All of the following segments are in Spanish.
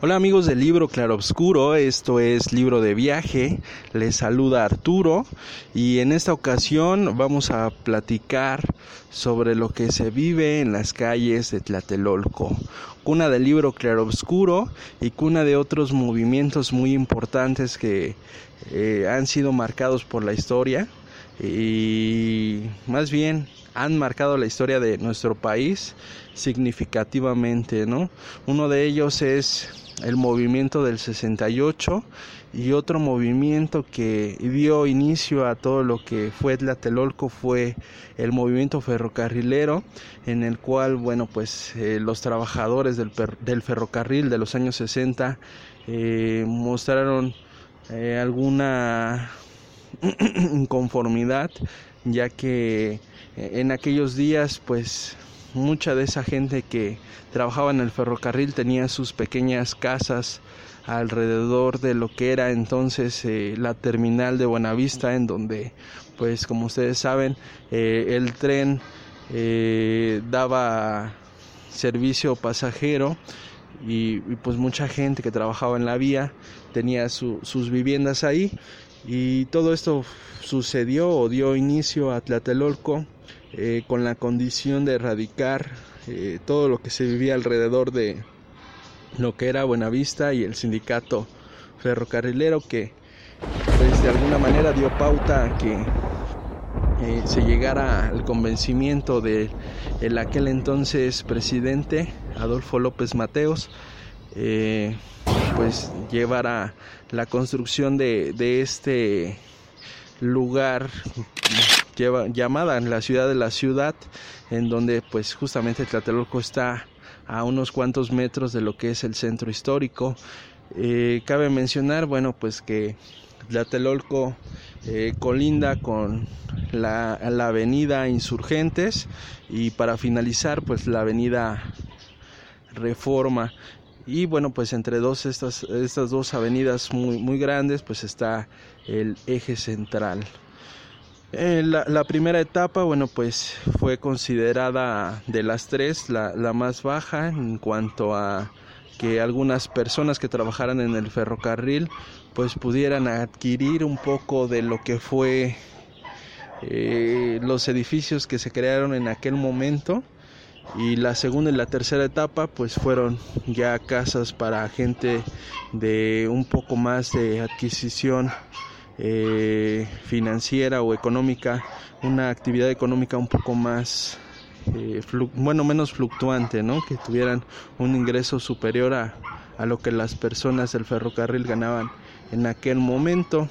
Hola amigos del libro Claroscuro, esto es Libro de Viaje, les saluda Arturo. Y en esta ocasión vamos a platicar sobre lo que se vive en las calles de Tlatelolco, cuna del libro Claroscuro y cuna de otros movimientos muy importantes que eh, han sido marcados por la historia. Y más bien han marcado la historia de nuestro país significativamente, ¿no? Uno de ellos es el movimiento del 68 y otro movimiento que dio inicio a todo lo que fue Tlatelolco fue el movimiento ferrocarrilero en el cual bueno pues eh, los trabajadores del, del, ferrocarril de los años 60 eh, mostraron eh, alguna inconformidad ya que eh, en aquellos días pues mucha de esa gente que trabajaba en el ferrocarril tenía sus pequeñas casas alrededor de lo que era entonces eh, la terminal de Buenavista en donde pues como ustedes saben eh, el tren eh, daba servicio pasajero y, y, pues mucha gente que trabajaba en la vía tenía su, sus viviendas ahí. Y todo esto sucedió o dio inicio a Tlatelolco eh, con la condición de erradicar eh, todo lo que se vivía alrededor de lo que era Buenavista y el sindicato ferrocarrilero que pues de alguna manera dio pauta a que eh, se llegara al convencimiento de el aquel entonces presidente Adolfo López Mateos pues llevara la construcción de, de este lugar llamada la ciudad de la ciudad, en donde pues justamente Tlatelolco está a unos cuantos metros de lo que es el centro histórico. Eh, cabe mencionar, bueno, pues que Tlatelolco eh, colinda con la, la, avenida Insurgentes y para finalizar pues la avenida Reforma y bueno pues entre dos estas, estas dos avenidas muy, muy grandes pues está el eje central. Eh, la, primera etapa, bueno, pues fue considerada de las tres la, la, más baja en cuanto a que algunas personas que trabajaran en el ferrocarril pues pudieran adquirir un poco de lo que fue eh, los edificios que se crearon en aquel momento. Y la segunda y la tercera etapa pues fueron ya casas para gente de un poco más de adquisición eh, financiera o económica, una actividad económica un poco más, eh, bueno, menos fluctuante, ¿no? Que tuvieran un ingreso superior a, a lo que las personas del ferrocarril ganaban en aquel momento.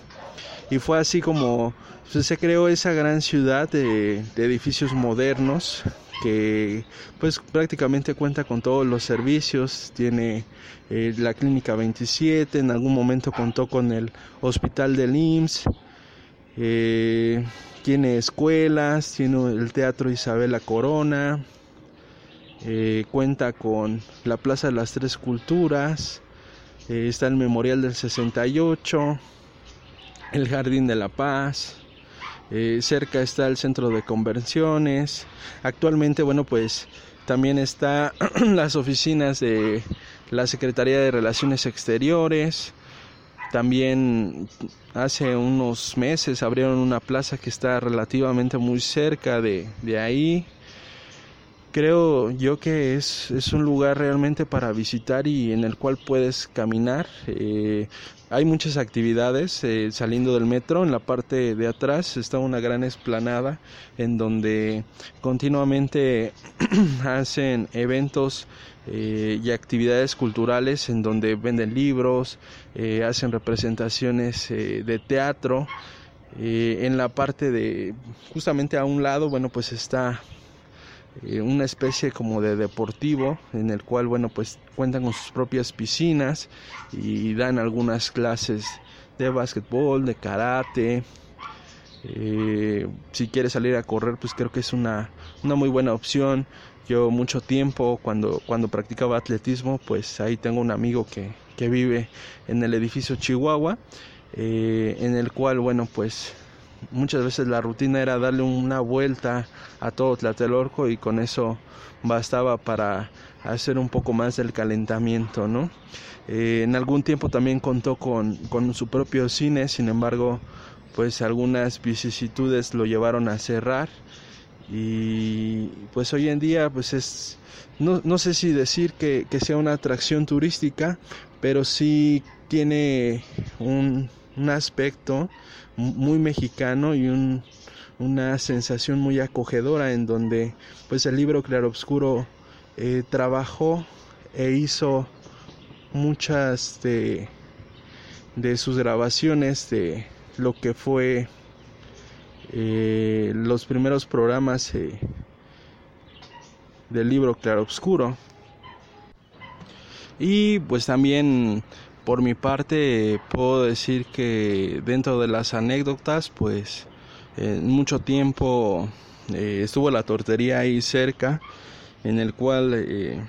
Y fue así como pues, se creó esa gran ciudad de, de edificios modernos que pues prácticamente cuenta con todos los servicios, tiene eh, la clínica 27, en algún momento contó con el hospital del IMSS, eh, tiene escuelas, tiene el Teatro Isabel la Corona, eh, cuenta con la Plaza de las Tres Culturas, está el Memorial del 68, el Jardín de la Paz, eh, cerca está el centro de conversiones. Actualmente, bueno, pues también está las oficinas de la Secretaría de Relaciones Exteriores. También hace unos meses abrieron una plaza que está relativamente muy cerca de, de ahí. Creo yo que es, es, un lugar realmente para visitar y en el cual puedes caminar. Eh, hay muchas actividades eh, saliendo del metro. En la parte de atrás está una gran esplanada en donde continuamente hacen eventos eh, y actividades culturales en donde venden libros, eh, hacen representaciones de teatro. en la parte de justamente a un lado, bueno, pues está eh, una especie como de deportivo en el cual bueno pues cuentan con sus propias piscinas y dan algunas clases de básquetbol, de karate. Eh, si quieres salir a correr pues creo que es una, una muy buena opción. Yo mucho tiempo cuando, cuando practicaba atletismo pues ahí tengo un amigo que, que vive en el edificio Chihuahua eh, en el cual bueno pues muchas veces la rutina era darle una vuelta a todo Tlatelolco y con eso bastaba para hacer un poco más del calentamiento, ¿no? Eh, en algún tiempo también contó con, con su propio cine, sin embargo, pues algunas vicisitudes lo llevaron a cerrar y pues hoy en día pues es no, no sé si decir que, que, sea una atracción turística pero sí tiene un, un aspecto muy mexicano y un, una sensación muy acogedora en donde pues el libro Claroscuro eh, trabajó e hizo muchas de, de sus grabaciones de lo que fue eh, los primeros programas eh, del libro Claroscuro. Y pues también por mi parte puedo decir que dentro de las anécdotas pues en mucho tiempo eh, estuvo la tortería ahí cerca en el cual eh,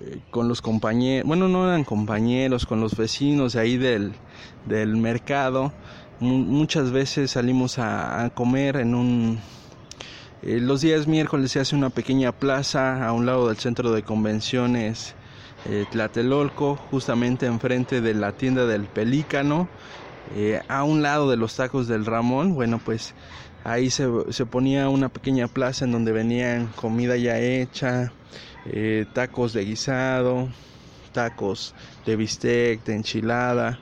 eh, con los compañeros, bueno no eran compañeros, con los vecinos ahí del, del mercado, muchas veces salimos a comer en un... los días miércoles se hace una pequeña plaza a un lado del centro de convenciones eh, Tlatelolco, justamente enfrente de la tienda del Pelícano, eh, a un lado de los tacos del Ramón. Bueno, pues ahí se, se ponía una pequeña plaza en donde venían comida ya hecha, eh, tacos de guisado, tacos de bistec, de enchilada.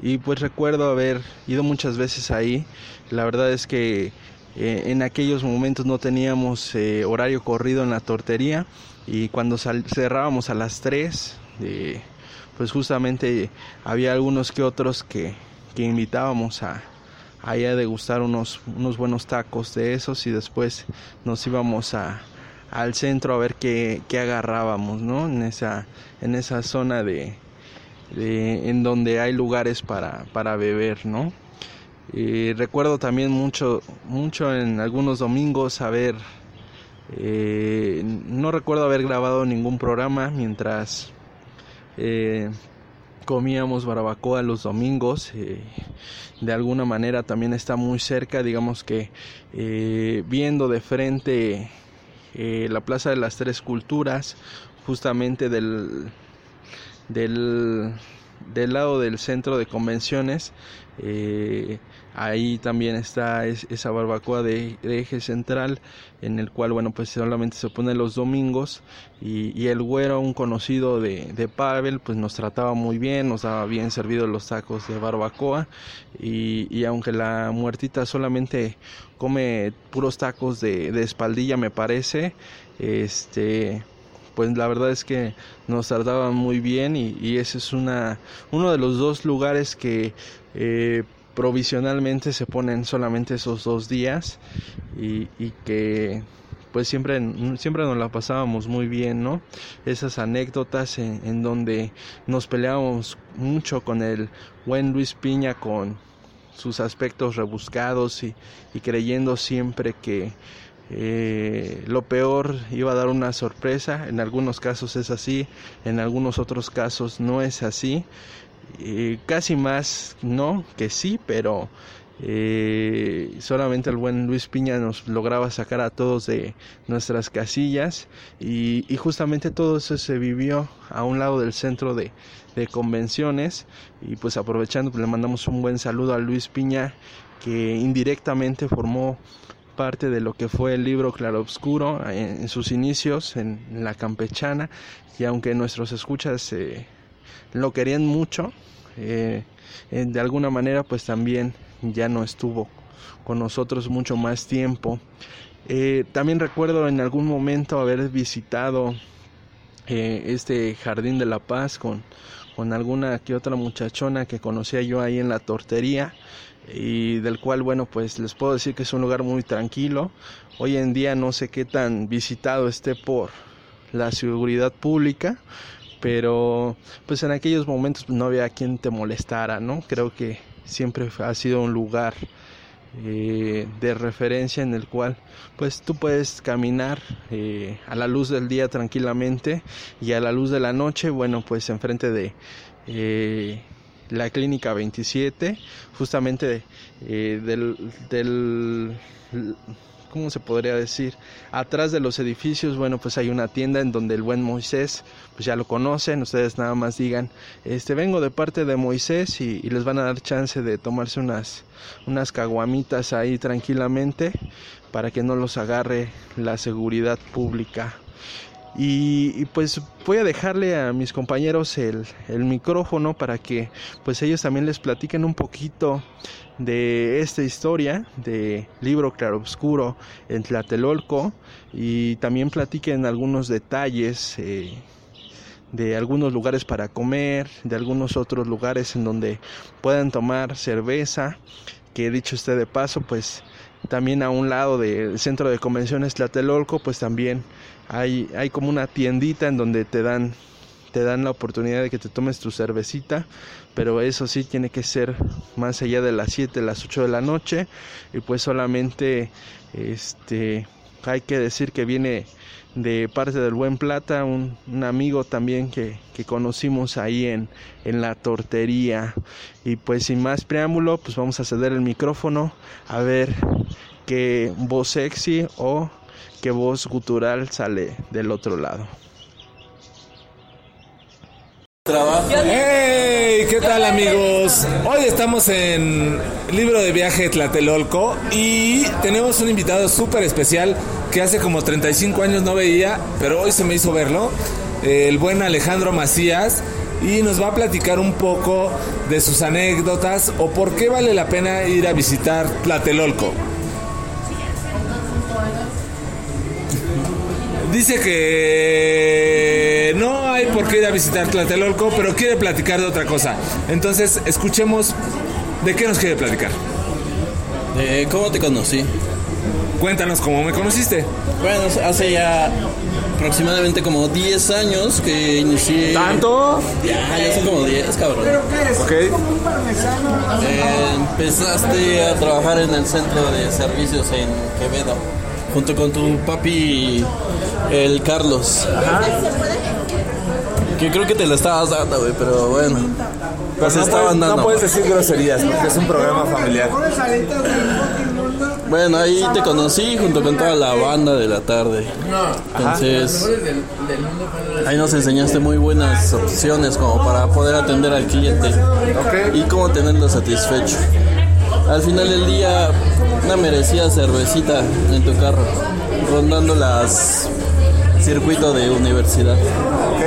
Y pues recuerdo haber ido muchas veces ahí. La verdad es que eh, en aquellos momentos no teníamos horario corrido en la tortería y cuando cerrábamos a las 3, eh, pues justamente había algunos que otros que, que invitábamos a, a, degustar unos, unos buenos tacos de esos y después nos íbamos a, al centro a ver qué, qué agarrábamos, ¿no? En esa, en esa zona de, en donde hay lugares para, para beber, ¿no? Y recuerdo también mucho, mucho en algunos domingos haber eh, no recuerdo haber grabado ningún programa mientras eh, comíamos barbacoa los domingos. Eh, de alguna manera también está muy cerca, digamos que viendo de frente la Plaza de las Tres Culturas, justamente del, del, lado del centro de convenciones, ahí también está esa barbacoa de, eje central en el cual bueno pues solamente se pone los domingos y, el güero un conocido de, de, Pavel pues nos trataba muy bien nos daba bien servidos los tacos de barbacoa y, y aunque la muertita solamente come puros tacos de, de espaldilla me parece este pues la verdad es que nos trataban muy bien y, y, ese es una uno de los dos lugares que eh, provisionalmente se ponen solamente esos dos días y, y que pues siempre, siempre nos la pasábamos muy bien, ¿no? Esas anécdotas en, donde nos peleábamos mucho con el buen Luis Piña con sus aspectos rebuscados y, y creyendo siempre que eh, lo peor iba a dar una sorpresa, en algunos casos es así, en algunos otros casos no es así, eh, casi más no que sí, pero eh, solamente el buen Luis Piña nos lograba sacar a todos de nuestras casillas y, justamente todo eso se vivió a un lado del centro de, convenciones y pues aprovechando pues le mandamos un buen saludo a Luis Piña que indirectamente formó parte de lo que fue el libro Claroscuro en, en sus inicios en, en, la campechana y aunque nuestros escuchas eh, lo querían mucho eh, de alguna manera pues también ya no estuvo con nosotros mucho más tiempo eh, también recuerdo en algún momento haber visitado eh, este jardín de la paz con, con alguna que otra muchachona que conocía yo ahí en la tortería y del cual, bueno, pues les puedo decir que es un lugar muy tranquilo. Hoy en día no sé qué tan visitado esté por la seguridad pública, pero pues en aquellos momentos no había quien te molestara, ¿no? Creo que siempre ha sido un lugar eh, de referencia en el cual pues tú puedes caminar eh, a la luz del día tranquilamente y a la luz de la noche, bueno, pues enfrente de eh, la clínica 27, justamente del ¿cómo se podría decir? Atrás de los edificios, bueno, pues hay una tienda en donde el buen Moisés, pues ya lo conocen, ustedes nada más digan, este, vengo de parte de Moisés y, les van a dar chance de tomarse unas, unas caguamitas ahí tranquilamente para que no los agarre la seguridad pública. Y, pues voy a dejarle a mis compañeros el, el, micrófono para que pues ellos también les platiquen un poquito de esta historia de libro claroscuro en Tlatelolco y también platiquen algunos detalles eh, de algunos lugares para comer, de algunos otros lugares en donde puedan tomar cerveza, que dicho esté de paso, pues también a un lado del centro de convenciones Tlatelolco, pues también hay, como una tiendita en donde te dan te dan la oportunidad de que te tomes tu cervecita, pero eso sí tiene que ser más allá de las 7, las 8 de la noche y pues solamente este hay que decir que viene de parte del Buen Plata, un, amigo también que, que, conocimos ahí en, en la tortería. Y pues sin más preámbulo, pues vamos a ceder el micrófono a ver qué voz sexy o qué voz gutural sale del otro lado. ¡Hey! ¿Qué tal amigos? Hoy estamos en Libro de Viaje Tlatelolco y tenemos un invitado súper especial que hace como 35 años no veía, pero hoy se me hizo verlo, el buen Alejandro Macías y nos va a platicar un poco de sus anécdotas o por qué vale la pena ir a visitar Tlatelolco. Dice que no hay por qué ir a visitar Tlatelolco, pero quiere platicar de otra cosa. Entonces, escuchemos de qué nos quiere platicar. ¿Cómo te conocí? Cuéntanos cómo me conociste. Bueno, hace ya aproximadamente como 10 años que inicié. ¿Tanto? Ya, ya son como 10, cabrón. Ok. Eh, empezaste a trabajar en el centro de servicios en Quevedo junto con tu papi, el Carlos. Ajá. Que creo que te lo estabas dando, güey, pero bueno. Pues no, estaban dando, no puedes decir groserías porque es un programa familiar. Bueno, ahí te conocí junto con toda la banda de la tarde. Entonces, ahí nos enseñaste muy buenas opciones como para poder atender al cliente y cómo tenerlo satisfecho. Al final del día, una merecida cervecita en tu carro, rondando las circuito de universidad. Ok.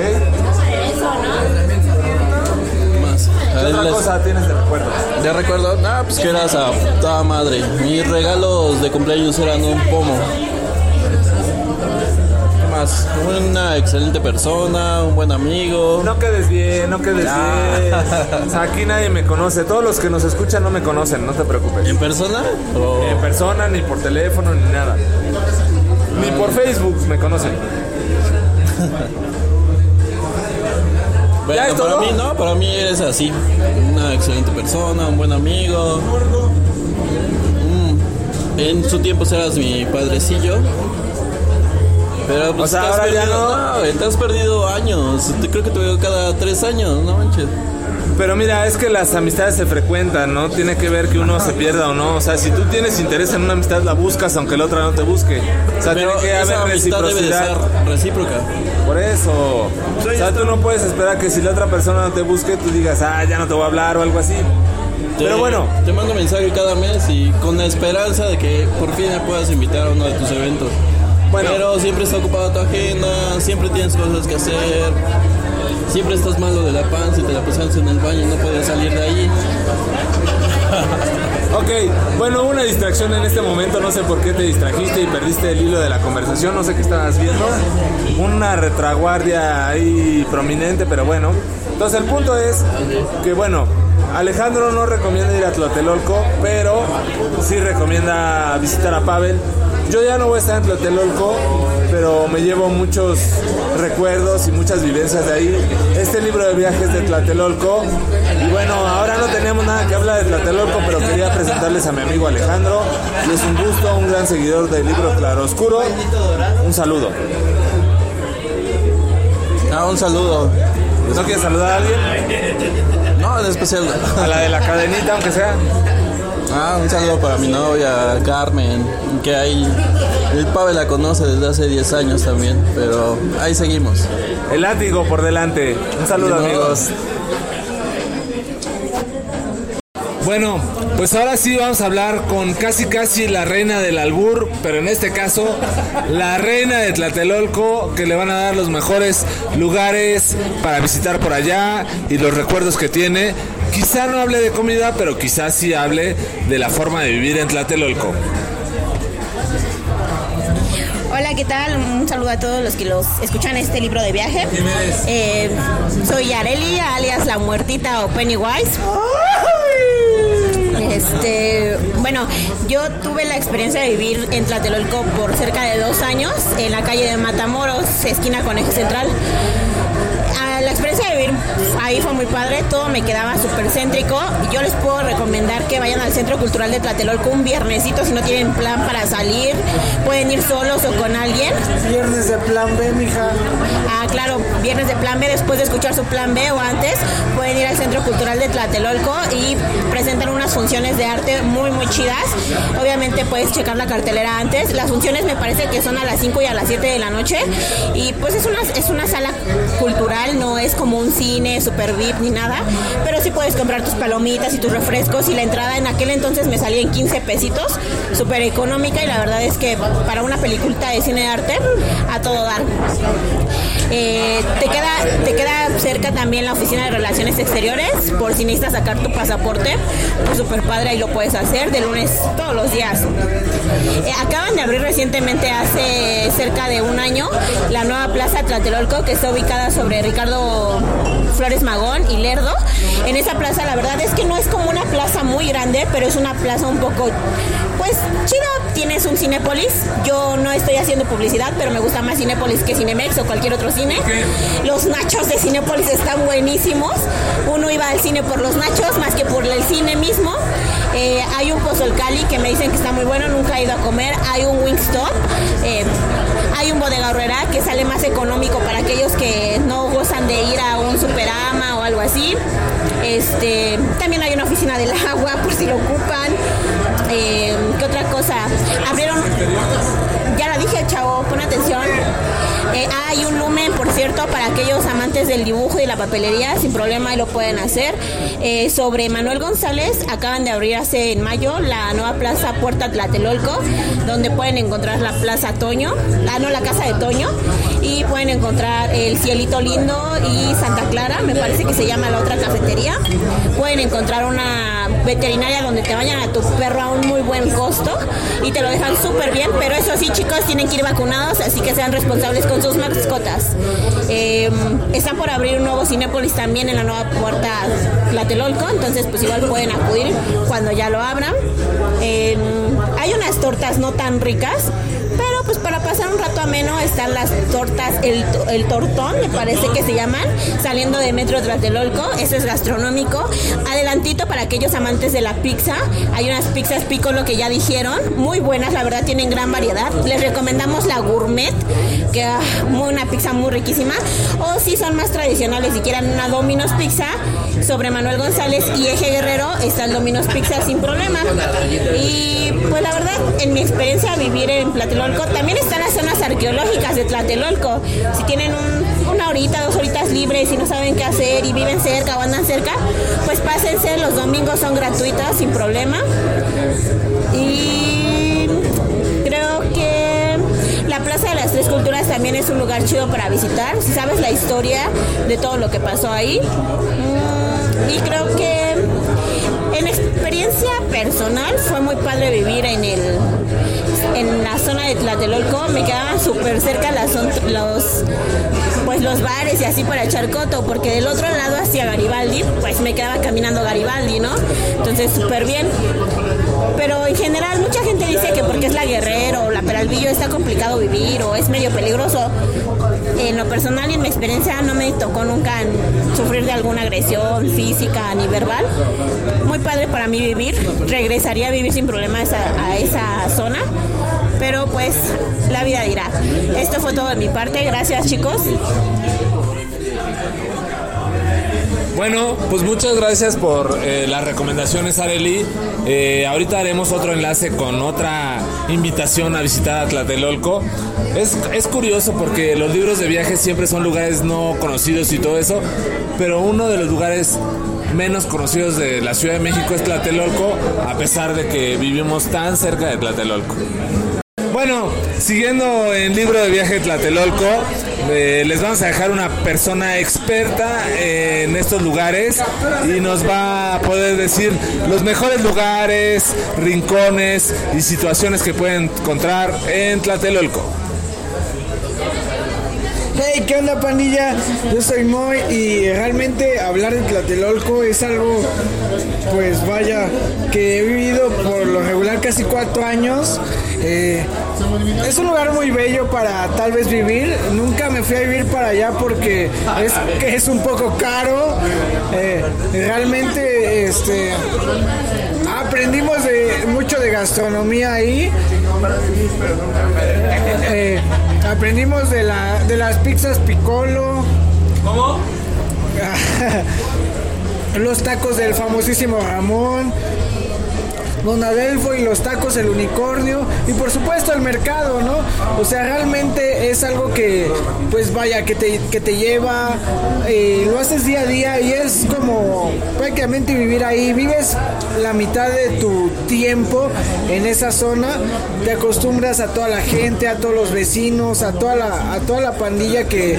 Más. ¿Qué otra cosa tienes de recuerdo? De recuerdo, ah, pues que eras a toda madre. Mis regalos de cumpleaños eran un pomo una excelente persona, un buen amigo. No quedes bien, no quedes bien. aquí nadie me conoce. Todos los que nos escuchan no me conocen, no te preocupes. ¿En persona? En persona, ni por teléfono, ni nada. Ni por Facebook me conocen. Bueno, para mí no, para mí eres así. Una excelente persona, un buen amigo. Mm, en su tiempo serás mi padrecillo. Pero pues o sea, ahora ya no. te has perdido años. Creo que te veo cada tres años, no manches. Pero mira, es que las amistades se frecuentan, ¿no? Tiene que ver que uno se pierda o no. O sea, si tú tienes interés en una amistad, la buscas aunque la otra no te busque. O sea, tiene que haber reciprocidad. recíproca. Por eso. O sea, tú no puedes esperar que si la otra persona no te busque, tú digas, ah, ya no te voy a hablar o algo así. Pero bueno. Te mando mensaje cada mes y con la esperanza de que por fin me puedas invitar a uno de tus eventos. Pero siempre está ocupada tu agenda, siempre tienes cosas que hacer, siempre estás malo de la panza y te la pasas en el baño y no puedes salir de ahí. ok, bueno, una distracción en este momento, no sé por qué te distrajiste y perdiste el hilo de la conversación, no sé qué estabas viendo. Una retraguardia ahí prominente, pero bueno. Entonces el punto es que bueno, Alejandro no recomienda ir a Tlatelolco, pero sí recomienda visitar a Pavel. Yo ya no voy a estar en Tlatelolco, pero me llevo muchos recuerdos y muchas vivencias de ahí. Este libro de viajes de Tlatelolco. Y bueno, ahora no tenemos nada que hablar de Tlatelolco, pero quería presentarles a mi amigo Alejandro. Y es un gusto, un gran seguidor del libro Claro Oscuro. Un saludo. Ah, un saludo. ¿No quieres saludar a alguien? No, en especial. A la de la cadenita, aunque sea. Ah, un saludo para mi novia Carmen, que ahí el Pavel la conoce desde hace 10 años también, pero ahí seguimos. El látigo por delante. Un saludo amigos. Bueno, pues ahora sí vamos a hablar con casi casi la reina del albur, pero en este caso la reina de Tlatelolco, que le van a dar los mejores lugares para visitar por allá y los recuerdos que tiene. Quizá no hable de comida, pero quizás sí hable de la forma de vivir en Tlatelolco. Hola, ¿qué tal? Un saludo a todos los que los escuchan este libro de viaje. Eh, soy Areli, alias La Muertita o Pennywise. Este, bueno, yo tuve la experiencia de vivir en Tlatelolco por cerca de dos años, en la calle de Matamoros, esquina con eje central. Ah, La experiencia ahí fue muy padre, todo me quedaba súper céntrico. Yo les puedo recomendar que vayan al Centro Cultural de Tlatelolco un viernesito si no tienen plan para salir. Pueden ir solos o con alguien. Viernes de plan B, mija. Ah, claro, viernes de plan B, después de escuchar su plan B o antes, pueden ir al Centro Cultural de Tlatelolco y presentan unas funciones de arte muy, muy chidas. Obviamente puedes checar la cartelera antes. Las funciones me parece que son a las 5 y a las 7 de la noche. Y pues es una, es una sala cultural, no es como un cine super VIP ni nada. Pero sí puedes comprar tus palomitas y tus refrescos. Y la entrada en aquel entonces me salía en 15 pesitos, súper económica. Y la verdad es que para una peliculita de cine de arte, a todo dar. Eh, te, queda, te queda cerca también la oficina de relaciones exteriores por si necesitas sacar tu pasaporte. Pues súper padre, ahí lo puedes hacer de lunes todos los días. Eh, acaban de abrir recientemente, hace cerca de un año, la nueva plaza Tlatelolco que está ubicada sobre Ricardo Flores Magón y Lerdo. En esa plaza la verdad es que no es como una plaza muy grande, pero es una plaza un poco, pues chida. Tienes un Cinépolis. Yo no estoy haciendo publicidad, pero me gusta más Cinépolis que Cinemex o cualquier otro cine. Los nachos de Cinépolis están buenísimos. Uno iba al cine por los nachos más que por el cine mismo. Eh, hay un Pozol Cali que me dicen que está muy bueno, nunca he ido a comer. Hay un Wingstop. Eh, hay un Bodega Horrera que sale más económico para aquellos que no gozan de ir a un Superama o algo así. Este, también hay una oficina del agua por si lo ocupan. Eh, ¿Qué otra cosa? Abrieron, ya la dije, chavo, pon atención. Eh, hay un lumen, por cierto, para aquellos amantes del dibujo y la papelería, sin problema, lo pueden hacer. Eh, sobre Manuel González, acaban de abrir hace en mayo la nueva plaza Puerta Tlatelolco, donde pueden encontrar la Plaza Toño, ah, no, la Casa de Toño, y pueden encontrar el Cielito Lindo y Santa Clara, me parece que se llama la otra cafetería. Pueden encontrar una veterinaria donde te bañan a tu perro a un muy buen costo y te lo dejan súper bien, pero eso sí, chicos, tienen que ir vacunados, así que sean responsables con sus mascotas. Eh, están por abrir un nuevo Cinépolis también en la nueva puerta Tlatelolco, entonces pues igual pueden acudir cuando ya lo abran. Eh, hay unas tortas no tan ricas, rato ameno están las tortas, el, el tortón, me parece que se llaman, saliendo de Metro Tlatelolco, eso es gastronómico. Adelantito para aquellos amantes de la pizza, hay unas pizzas picolo que ya dijeron, muy buenas, la verdad tienen gran variedad. Les recomendamos la gourmet, que ah, una pizza muy riquísima. O si son más tradicionales y quieren una Domino's Pizza, sobre Manuel González y Eje Guerrero está el Domino's Pizza sin problema. Y pues la verdad, en mi experiencia vivir en Tlatelolco, también están las zonas arqueológicas de Tlatelolco. Si tienen un- una horita, dos horitas libres y no saben qué hacer y viven cerca o andan cerca, pues pásense, los domingos son gratuitos sin problema. Y creo que la Plaza de las Tres Culturas también es un lugar chido para visitar, si sabes la historia de todo lo que pasó ahí. Y creo que En experiencia personal fue muy padre vivir en el en la zona de Tlatelolco, me quedaban súper cerca los pues los bares y así para echar coto, porque del otro lado hacia Garibaldi, pues me quedaba caminando Garibaldi, ¿no? Entonces súper bien. Pero en general mucha gente dice que porque es la Guerrero o la Peralvillo está complicado vivir o es medio peligroso. En lo personal y en mi experiencia no me tocó nunca sufrir de alguna agresión física ni verbal. Muy padre para mí vivir. Regresaría a vivir sin problemas a esa zona pero pues la vida dirá. Esto fue todo de mi parte, gracias chicos. Bueno, pues muchas gracias por eh, las recomendaciones, Areli. Eh, ahorita haremos otro enlace con otra invitación a visitar a Tlatelolco. Es, es curioso porque los libros de viaje siempre son lugares no conocidos y todo eso, pero uno de los lugares menos conocidos de la Ciudad de México es Tlatelolco, a pesar de que vivimos tan cerca de Tlatelolco. Bueno, siguiendo en libro de viaje Tlatelolco, eh, les vamos a dejar una persona experta en estos lugares y nos va a poder decir los mejores lugares, rincones y situaciones que pueden encontrar en Tlatelolco. Hey, ¿qué onda pandilla? Yo soy Moy y realmente hablar de Tlatelolco es algo, pues vaya, que he vivido por lo regular casi cuatro años eh, es un lugar muy bello para tal vez vivir. Nunca me fui a vivir para allá porque es, que es un poco caro. Eh, realmente este, aprendimos de, mucho de gastronomía ahí. Eh, aprendimos de, la, de las pizzas Piccolo. ¿Cómo? los tacos del famosísimo Ramón. Don Adelfo y los tacos, el unicornio y por supuesto el mercado, ¿no? O sea, realmente es algo que, pues vaya, que te, que te lleva, eh, lo haces día a día y es como prácticamente vivir ahí, vives la mitad de tu tiempo en esa zona, te acostumbras a toda la gente, a todos los vecinos, a toda la, a toda la pandilla que,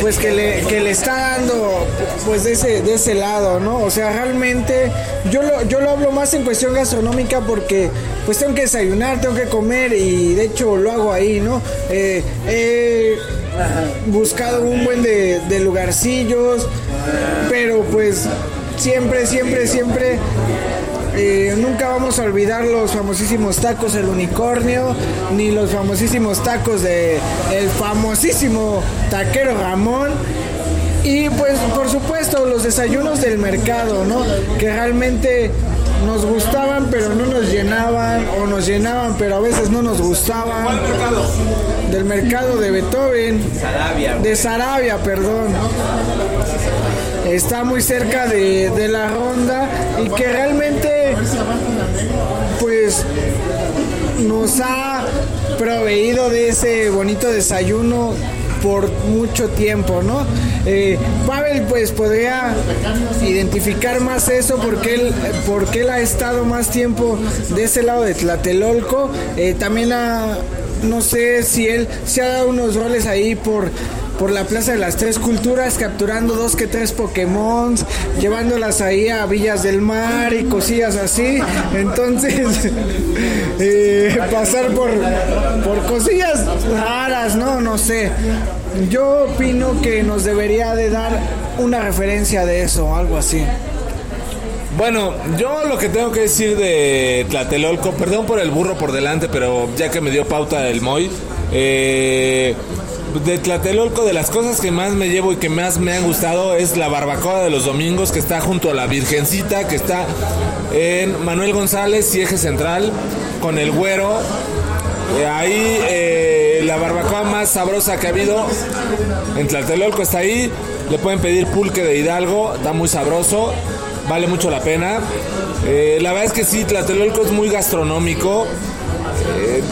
pues que le, que le está dando, pues de ese, de ese lado, ¿no? O sea, realmente yo lo, yo lo hablo más en cuestión gastronómica porque pues tengo que desayunar, tengo que comer y de hecho lo hago ahí, ¿no? Eh, he buscado un buen de, lugarcillos, pero pues siempre, siempre, siempre eh, nunca vamos a olvidar los famosísimos tacos del unicornio, ni los famosísimos tacos de el famosísimo taquero Ramón. Y pues por supuesto los desayunos del mercado, ¿no? Que realmente nos gustaban pero no nos llenaban o nos llenaban pero a veces no nos gustaban. Del mercado de Beethoven. De Sarabia, perdón. Está muy cerca de, de la ronda y que realmente pues nos ha proveído de ese bonito desayuno por mucho tiempo, ¿no? Eh, Pavel pues podría identificar más eso porque él, porque él ha estado más tiempo de ese lado de Tlatelolco. Eh, también no sé si él se ha dado unos roles ahí por por la Plaza de las Tres Culturas, capturando dos que tres Pokémon, llevándolas ahí a Villas del Mar y cosillas así. Entonces, eh, pasar por, por cosillas raras, ¿no? No sé. Yo opino que nos debería de dar una referencia de eso, algo así. Bueno, yo lo que tengo que decir de Tlatelolco, perdón por el burro por delante, pero ya que me dio pauta el Moy, eh, de Tlatelolco, de las cosas que más me llevo y que más me han gustado es la barbacoa de los domingos que está junto a la Virgencita, que está en Manuel González y Eje Central, con el güero. Eh, ahí eh, la barbacoa más sabrosa que ha habido en Tlatelolco está ahí. Le pueden pedir pulque de Hidalgo, está muy sabroso, vale mucho la pena. Eh, la verdad es que sí, Tlatelolco es muy gastronómico.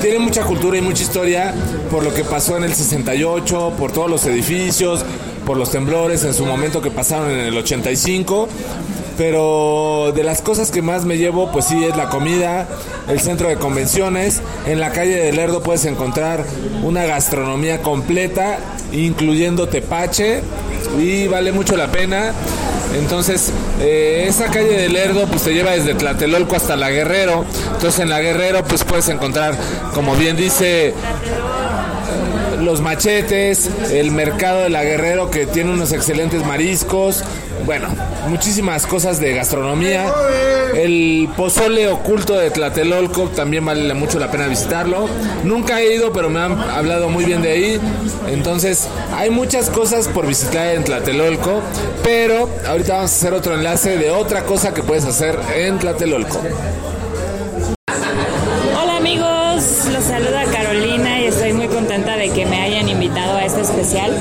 Tiene mucha cultura y mucha historia por lo que pasó en el 68, por todos los edificios, por los temblores en su momento que pasaron en el 85. Pero de las cosas que más me llevo, pues sí, es la comida, el centro de convenciones. En la calle de Lerdo puedes encontrar una gastronomía completa, incluyendo tepache, y vale mucho la pena. Entonces, eh, esa calle de Lerdo pues te lleva desde Tlatelolco hasta La Guerrero. Entonces en La Guerrero pues puedes encontrar, como bien dice los machetes, el mercado de la Guerrero que tiene unos excelentes mariscos, bueno, muchísimas cosas de gastronomía. El pozole oculto de Tlatelolco también vale mucho la pena visitarlo. Nunca he ido, pero me han hablado muy bien de ahí. Entonces, hay muchas cosas por visitar en Tlatelolco, pero ahorita vamos a hacer otro enlace de otra cosa que puedes hacer en Tlatelolco. Especial.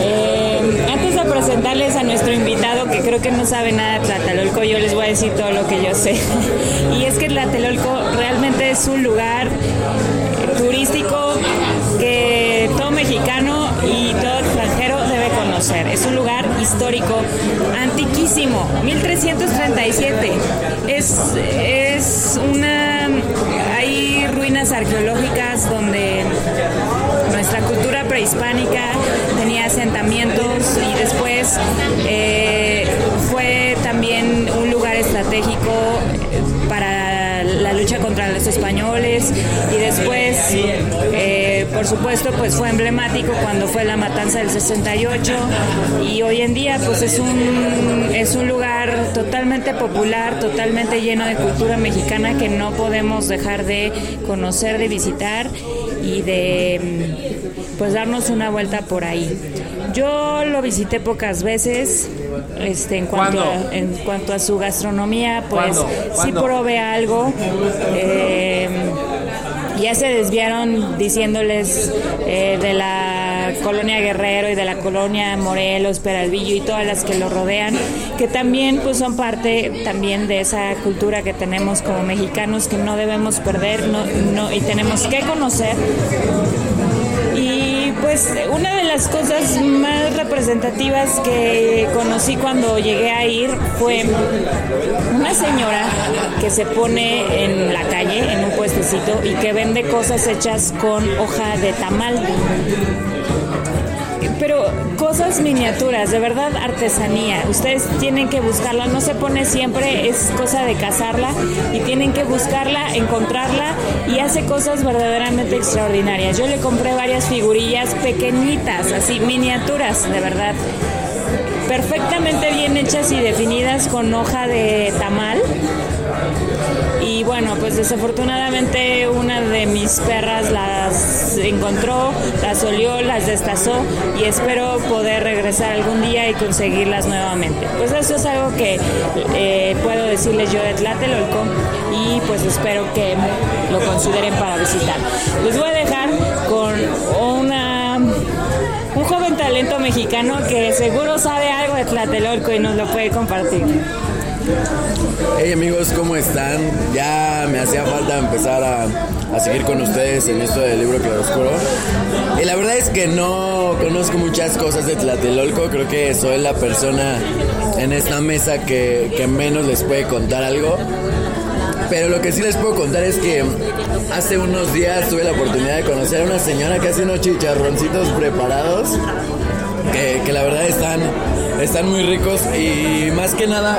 Eh, antes de presentarles a nuestro invitado que creo que no sabe nada de Tlatelolco, yo les voy a decir todo lo que yo sé. y es que Tlatelolco realmente es un lugar turístico que todo mexicano y todo extranjero debe conocer. Es un lugar histórico, antiquísimo, 1337. Es, es una... Hay ruinas arqueológicas donde nuestra cultura prehispánica tenía asentamientos y después eh, fue también un lugar estratégico para la lucha contra los españoles y después eh, por supuesto pues fue emblemático cuando fue la matanza del 68 y hoy en día pues es un es un lugar totalmente popular totalmente lleno de cultura mexicana que no podemos dejar de conocer de visitar y de pues darnos una vuelta por ahí. Yo lo visité pocas veces. Este, en cuanto a, en cuanto a su gastronomía, pues sí probé algo. Eh, ya se desviaron diciéndoles eh, de la colonia Guerrero y de la colonia Morelos, Peralvillo y todas las que lo rodean, que también pues son parte también de esa cultura que tenemos como mexicanos que no debemos perder no, no, y tenemos que conocer. Y pues una de las cosas más representativas que conocí cuando llegué a ir fue una señora que se pone en la calle, en un puestecito, y que vende cosas hechas con hoja de tamal pero cosas miniaturas, de verdad artesanía. Ustedes tienen que buscarla, no se pone siempre, es cosa de cazarla y tienen que buscarla, encontrarla y hace cosas verdaderamente extraordinarias. Yo le compré varias figurillas pequeñitas, así miniaturas, de verdad. Perfectamente bien hechas y definidas con hoja de tamal bueno, pues desafortunadamente una de mis perras las encontró, las olió, las destazó y espero poder regresar algún día y conseguirlas nuevamente. Pues eso es algo que eh, puedo decirles yo de Tlatelolco y pues espero que lo consideren para visitar. Les voy a dejar con una un joven talento mexicano que seguro sabe algo de Tlatelolco y nos lo puede compartir. Hey amigos, ¿cómo están? Ya me hacía falta empezar a, seguir con ustedes en esto del libro Claroscuro. Y la verdad es que no conozco muchas cosas de Tlatelolco, creo que soy la persona en esta mesa que, que menos les puede contar algo. Pero lo que sí les puedo contar es que hace unos días tuve la oportunidad de conocer a una señora que hace unos chicharroncitos preparados que la verdad están están muy ricos y más que nada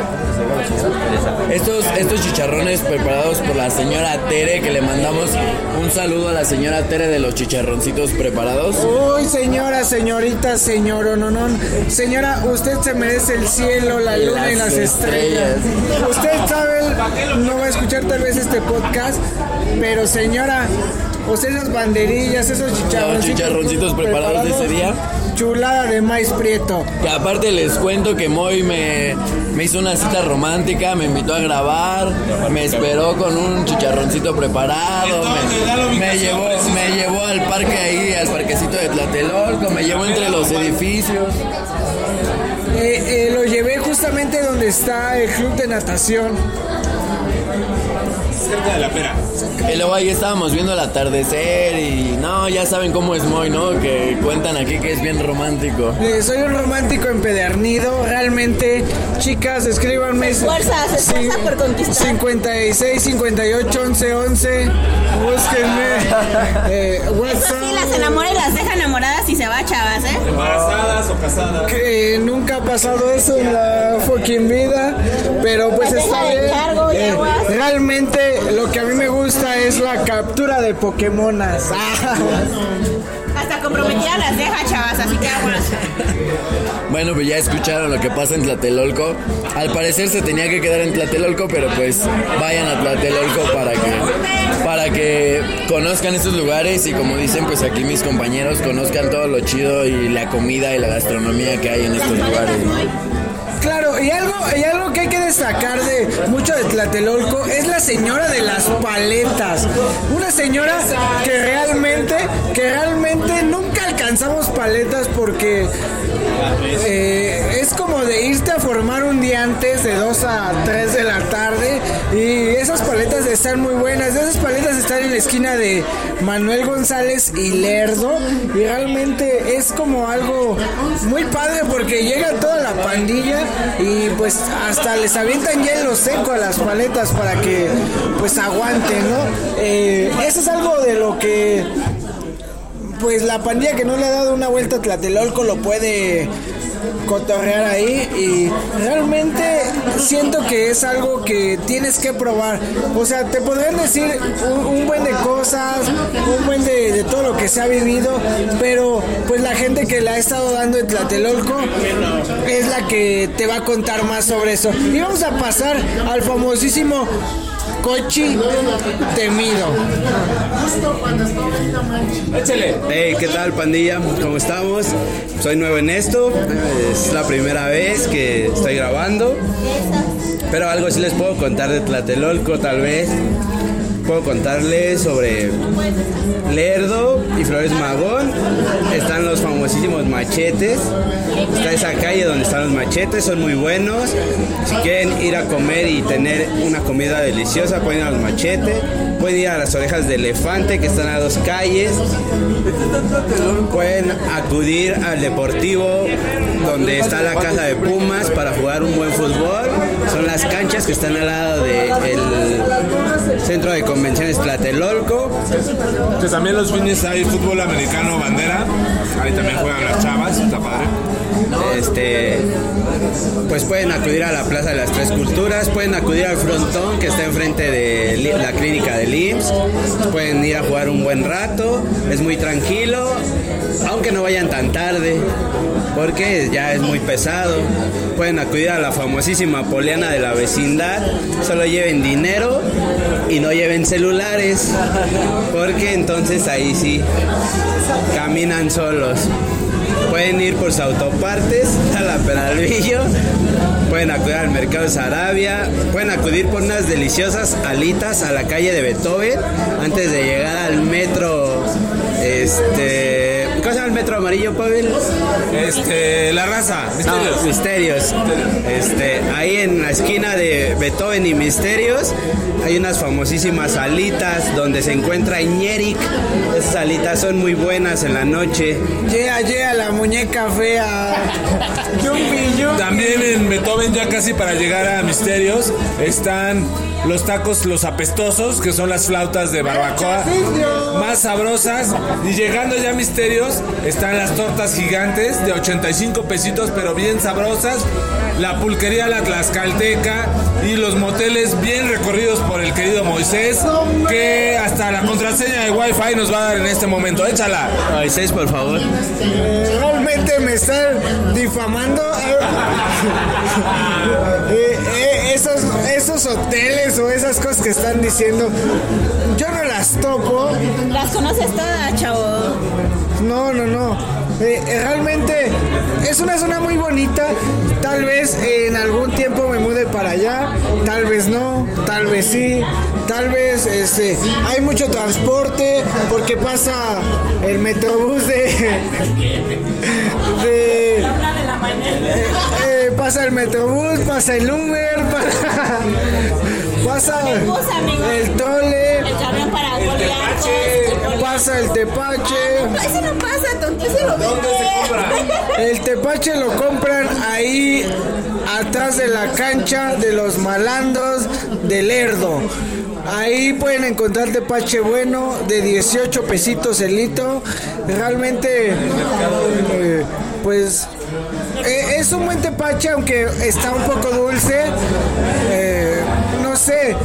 estos, estos chicharrones preparados por la señora Tere, que le mandamos un saludo a la señora Tere de los chicharroncitos preparados. Uy, señora, señorita, señor, no, no. Señora, usted se merece el cielo, la luna y las estrellas. Usted sabe, no va a escuchar tal vez este podcast, pero señora, sea, esas banderillas, esos chicharroncitos, chicharroncitos preparados, de ese día. Chulada de maíz prieto. Que aparte les cuento que Moy me, me hizo una cita romántica, me invitó a grabar, me esperó con un chicharroncito preparado, me, llevó, me llevó al parque ahí, al parquecito de Tlatelolco, me llevó entre los edificios. Eh, eh, lo llevé justamente donde está el club de natación cerca de la pera. Y luego ahí estábamos viendo el atardecer y no, ya saben cómo es Moy, ¿no? Que cuentan aquí que es bien romántico. soy un romántico empedernido, realmente. Chicas, escríbanme. Fuerza, se esfuerza por conquistar. 56, 58, 11, 11. Búsquenme. Eh, WhatsApp. Sí, las enamora y las deja enamoradas ni se va, chavas, ¿eh? ¿Embarazadas o casadas? Que nunca ha pasado eso en la fucking vida, pero pues está bien. Eh, realmente lo que a mí me gusta es la captura de Pokémonas. Hasta comprometidas las deja, chavas, así que aguas. Bueno, pues ya escucharon lo que pasa en Tlatelolco. Al parecer se tenía que quedar en Tlatelolco, pero pues vayan a Tlatelolco para que para que conozcan estos lugares y como dicen pues aquí mis compañeros conozcan todo lo chido y la comida y la gastronomía que hay en estos lugares. ¿no? Claro, y algo, y algo que hay que destacar de mucho de Tlatelolco es la señora de las paletas. Una señora que realmente, que realmente nunca alcanzamos paletas porque eh, es como de irte a formar un día antes de 2 a 3 de la tarde y esas paletas están muy buenas. Esas paletas están en la esquina de Manuel González y Lerdo y realmente es como algo muy padre porque llega toda la pandilla y pues hasta les avientan hielo seco a las paletas para que pues aguanten, ¿no? Eh, eso es algo de lo que pues la pandilla que no le ha dado una vuelta a Tlatelolco lo puede cotorrear ahí y realmente siento que es algo que tienes que probar. O sea, te podrían decir un, buen de cosas, un buen de, de todo lo que se ha vivido, pero pues la gente que la ha estado dando en Tlatelolco es la que te va a contar más sobre eso. Y vamos a pasar al famosísimo Cochi Temido. Échale. Hey, ¿qué tal pandilla? ¿Cómo estamos? Soy nuevo en esto, es la primera vez que estoy grabando, pero algo sí les puedo contar de Tlatelolco tal vez. Puedo contarles sobre Lerdo y Flores Magón. Están los famosísimos machetes. Está esa calle donde están los machetes, son muy buenos. Si quieren ir a comer y tener una comida deliciosa, pueden ir a los machetes. Pueden ir a las orejas de elefante que están a dos calles. Pueden acudir al deportivo donde está la casa de Pumas para jugar un buen fútbol. Son las canchas que están al lado del centro de convenciones Tlatelolco. Que también los fines hay fútbol americano bandera. Ahí también juegan las chavas, está padre. Este, pues pueden acudir a la Plaza de las Tres Culturas, pueden acudir al frontón que está enfrente de la clínica del IMSS, pueden ir a jugar un buen rato, es muy tranquilo, aunque no vayan tan tarde, porque ya es muy pesado. Pueden acudir a la famosísima Poliana de la vecindad, solo lleven dinero y no lleven celulares, porque entonces ahí sí caminan solos. Pueden ir por sus autopartes a la Peralvillo, pueden acudir al mercado de Sarabia, pueden acudir por unas deliciosas alitas a la calle de Beethoven antes de llegar al metro. Este. ¿Cómo se llama el metro amarillo, Pavel? Este, la raza, misterios. No, misterios. Este, ahí en la esquina de Beethoven y Misterios hay unas famosísimas alitas donde se encuentra Iñeric. Esas alitas son muy buenas en la noche. Llega, llega la muñeca fea. Yumbi, yumbi. También en Beethoven, ya casi para llegar a Misterios, están los tacos, los apestosos, que son las flautas de barbacoa más sabrosas. Y llegando ya a Misterios, están las tortas gigantes de 85 pesitos, pero bien sabrosas. La pulquería La Tlaxcalteca y los moteles bien recorridos por el querido Moisés, que hasta la contraseña de Wi-Fi nos va a dar en este momento. Échala. Moisés, por favor. Eh, Realmente me están difamando. Eh, eh, esos, esos hoteles o esas cosas que están diciendo, yo no las topo. Las conoces todas, chavo. No, no, no. Eh, eh, realmente es una zona muy bonita. Tal vez en algún tiempo me mude para allá. Tal vez no. Tal vez sí. Tal vez este, hay mucho transporte porque pasa el metrobús de. de eh, pasa el metrobús, pasa el Uber, pasa, pasa El bus, amigo. el trole, El camión para Goliathos. pasa el tepache. Ese no pasa, tonto, lo. El tepache lo compran ahí atrás de la cancha de los malandros de Lerdo. Ahí pueden encontrar tepache bueno de 18 pesitos el litro. Realmente, eh, pues eh, es un buen tepache, aunque está un poco dulce. Eh, no sé,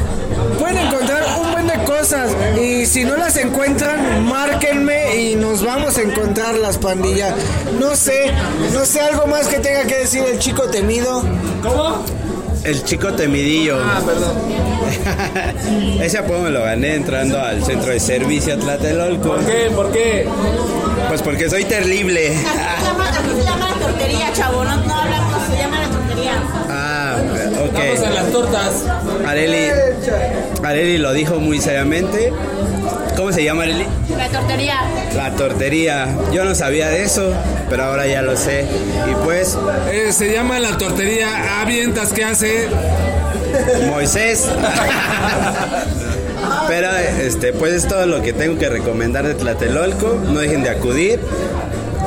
pueden encontrar un buen de cosas. Y si no las encuentran, márquenme y nos vamos a encontrar las pandillas. No sé, no sé algo más que tenga que decir el chico temido. ¿Cómo? El chico temidillo. Ah, perdón. Ese apodo me lo gané entrando al centro de servicio Tlatelolco. ¿Por qué? ¿Por qué? Pues porque soy terrible. Tortería, chavo. No, no hablamos, se llama la tortería. Ah, ok. Vamos a las tortas. Areli, Areli lo dijo muy seriamente. ¿Cómo se llama Areli? La tortería. La tortería. Yo no sabía de eso, pero ahora ya lo sé. Y pues, Eh, se llama la tortería Avientas que hace. Moisés. Pero este, pues es todo lo que tengo que recomendar de Tlatelolco. No dejen de acudir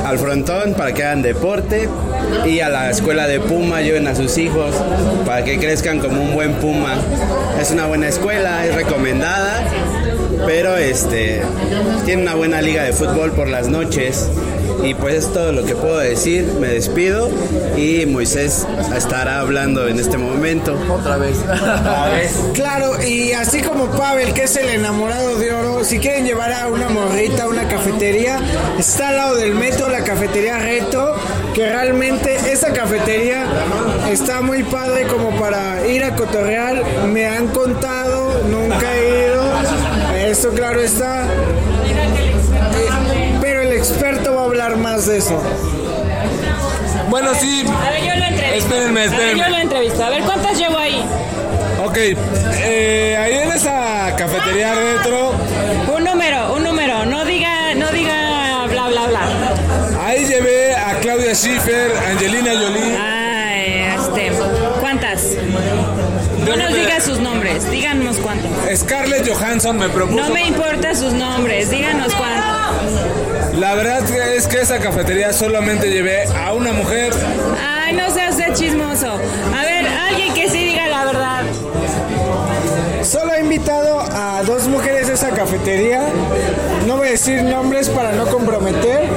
al frontón para que hagan deporte y a la escuela de Puma lleven a sus hijos para que crezcan como un buen Puma. Es una buena escuela, es recomendada, pero este tiene una buena liga de fútbol por las noches. Y pues es todo lo que puedo decir. Me despido y Moisés estará hablando en este momento. Otra vez. Claro, y así como Pavel, que es el enamorado de oro, si quieren llevar a una morrita a una cafetería, está al lado del metro la cafetería Reto, que realmente esa cafetería está muy padre como para ir a cotorrear. Me han contado, nunca he ido. Eso claro está. Experto va a hablar más de eso. Bueno, sí. A ver, yo lo entrevisto. Espérenme, A ver, espérenme. yo lo entrevisto. A ver, ¿cuántas llevo ahí? Ok, eh, ahí en esa cafetería retro, Un número, un número. No diga, no diga bla, bla, bla. ahí llevé a Claudia Schiffer, Angelina Jolie. Ay, este, ¿cuántas? No nos diga sus nombres, díganos cuántos. Scarlett Johansson me propuso. No me importa sus nombres, díganos cuántos. La verdad es que esa cafetería solamente llevé a una mujer. Ay, no seas de chismoso. A ver, invitado a dos mujeres de esa cafetería. No voy a decir nombres para no comprometer,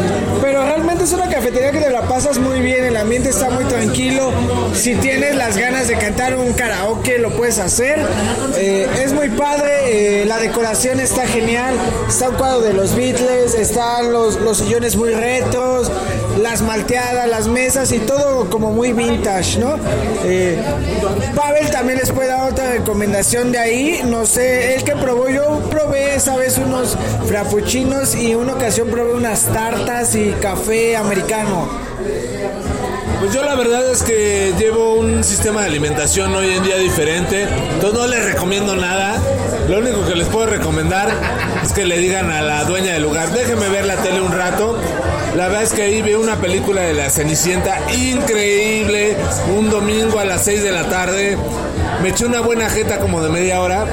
pero realmente es una cafetería que te la pasas muy bien, el ambiente está muy tranquilo. Si tienes las ganas de cantar un karaoke, lo puedes hacer. Eh, es muy padre, eh, la decoración está genial. Está un cuadro de los Beatles, están los, los sillones muy retros, las malteadas, las mesas y todo como muy vintage, ¿no? Eh, Pavel también les puede dar otra recomendación de ahí. No sé, el que probó, yo probé esa vez unos frappuccinos y una ocasión probé unas tartas y café americano. Pues yo la verdad es que llevo un sistema de alimentación hoy en día diferente, entonces no les recomiendo nada. Lo único que les puedo recomendar es que le digan a la dueña del lugar, déjeme ver la tele un rato. La verdad es que ahí vi una película de la Cenicienta increíble, un domingo a las 6 de la tarde. Me eché una buena jeta como de media hora.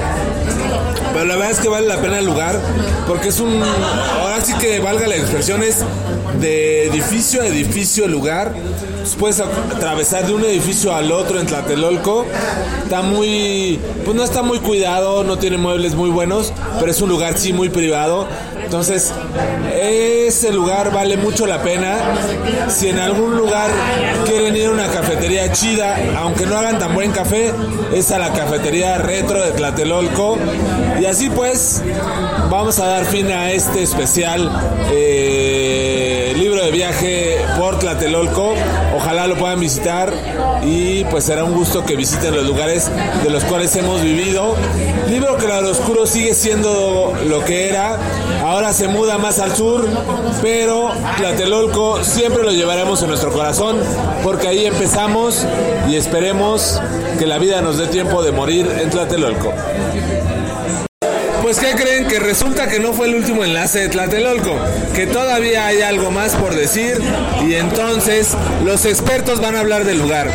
Pero la verdad es que vale la pena el lugar porque es un, ahora sí que valga la expresión, es de edificio a edificio el lugar. Puedes atravesar de un edificio al otro en Tlatelolco. Está muy, pues no está muy cuidado, no tiene muebles muy buenos, pero es un lugar sí muy privado. Entonces, ese lugar vale mucho la pena. Si en algún lugar quieren ir a una cafetería chida, aunque no hagan tan buen café, es a la cafetería retro de Tlatelolco. Y así pues, vamos a dar fin a este especial eh, libro de viaje por Tlatelolco. Ojalá lo puedan visitar y pues será un gusto que visiten los lugares de los cuales hemos vivido. Libro Claroscuro sigue siendo lo que era. Ahora se muda más al sur, pero Tlatelolco siempre lo llevaremos en nuestro corazón porque ahí empezamos y esperemos que la vida nos dé tiempo de morir en Tlatelolco. Pues ¿qué creen? Que resulta que no fue el último enlace de Tlatelolco, que todavía hay algo más por decir y entonces los expertos van a hablar del lugar.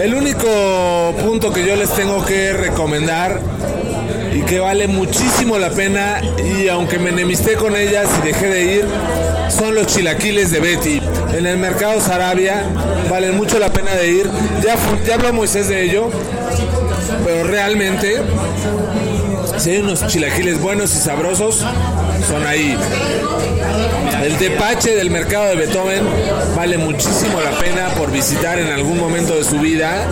El único punto que yo les tengo que recomendar y que vale muchísimo la pena y aunque me enemisté con ellas y dejé de ir, son los chilaquiles de Betty. En el mercado Sarabia valen mucho la pena de ir. Ya, ya habló Moisés de ello, pero realmente si hay unos chilaquiles buenos y sabrosos, son ahí. El tepache del mercado de Beethoven vale muchísimo la pena por visitar en algún momento de su vida.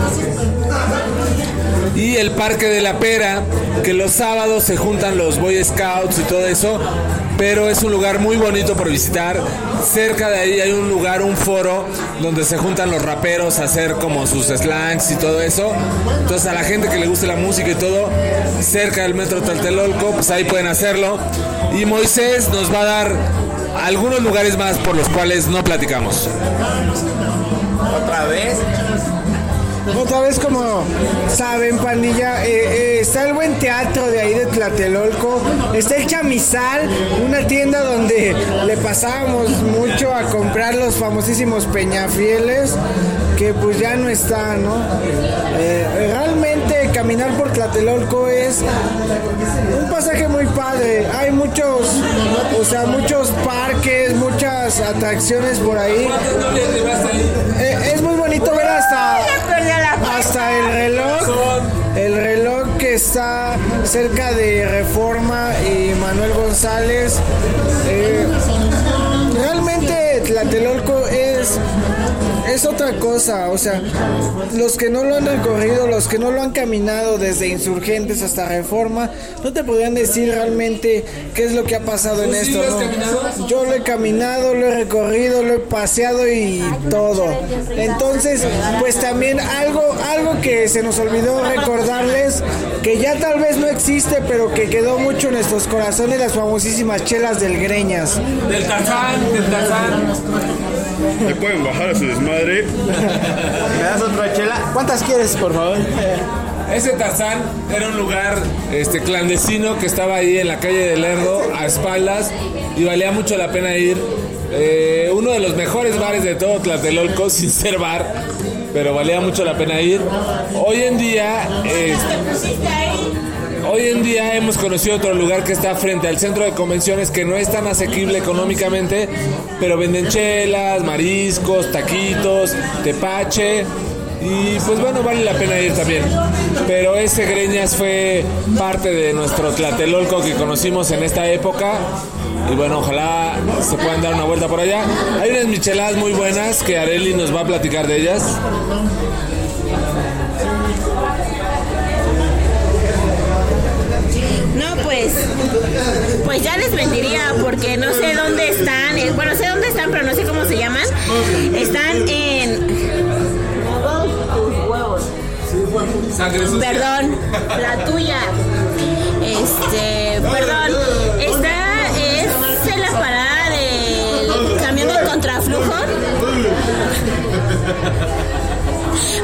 Y el Parque de la Pera, que los sábados se juntan los Boy Scouts y todo eso, pero es un lugar muy bonito por visitar. Cerca de ahí hay un lugar, un foro, donde se juntan los raperos a hacer como sus slangs y todo eso. Entonces a la gente que le guste la música y todo, cerca del metro Taltelolco, pues ahí pueden hacerlo. Y Moisés nos va a dar algunos lugares más por los cuales no platicamos. ¿Otra vez? Otra vez como saben, pandilla, eh, eh, está el buen teatro de ahí de Tlatelolco, está el Chamizal, una tienda donde le pasábamos mucho a comprar los famosísimos peñafieles, que pues ya no está, ¿no? Eh, realmente caminar por Tlatelolco es un pasaje muy padre, hay muchos, o sea, muchos parques, muchas atracciones por ahí. es muy bonito ver hasta el reloj, el reloj que está cerca de Reforma y Manuel González. Eh, realmente Tlatelolco es es otra cosa, o sea, los que no lo han recorrido, los que no lo han caminado desde Insurgentes hasta Reforma, no te podrían decir realmente qué es lo que ha pasado en esto. ¿no? Yo lo he caminado, lo he recorrido, lo he paseado y todo. Entonces, pues también algo, algo que se nos olvidó recordarles, que ya tal vez no existe, pero que quedó mucho en nuestros corazones, las famosísimas chelas del Greñas. Del Tarzán, del Tarzán. ¿Me pueden bajar a su desmadre? ¿Me das otra chela? ¿Cuántas quieres, por favor? Ese Tarzán era un lugar este, clandestino que estaba ahí en la calle de Lerdo, a espaldas, y valía mucho la pena ir. Eh, uno de los mejores bares de todo Tlatelolco, sin ser bar, pero valía mucho la pena ir. Hoy en día... eh, Hoy en día hemos conocido otro lugar que está frente al centro de convenciones que no es tan asequible económicamente, pero venden chelas, mariscos, taquitos, tepache. Y pues bueno, vale la pena ir también. Pero ese Greñas fue parte de nuestro Tlatelolco que conocimos en esta época. Y bueno, ojalá se puedan dar una vuelta por allá. Hay unas micheladas muy buenas que Areli nos va a platicar de ellas. No, pues, pues ya les vendería porque no sé dónde están. eh, Bueno, sé dónde están, pero no sé cómo se llaman. Están en. Perdón, la tuya. Este, perdón. Esta es en la parada del camión del contraflujo.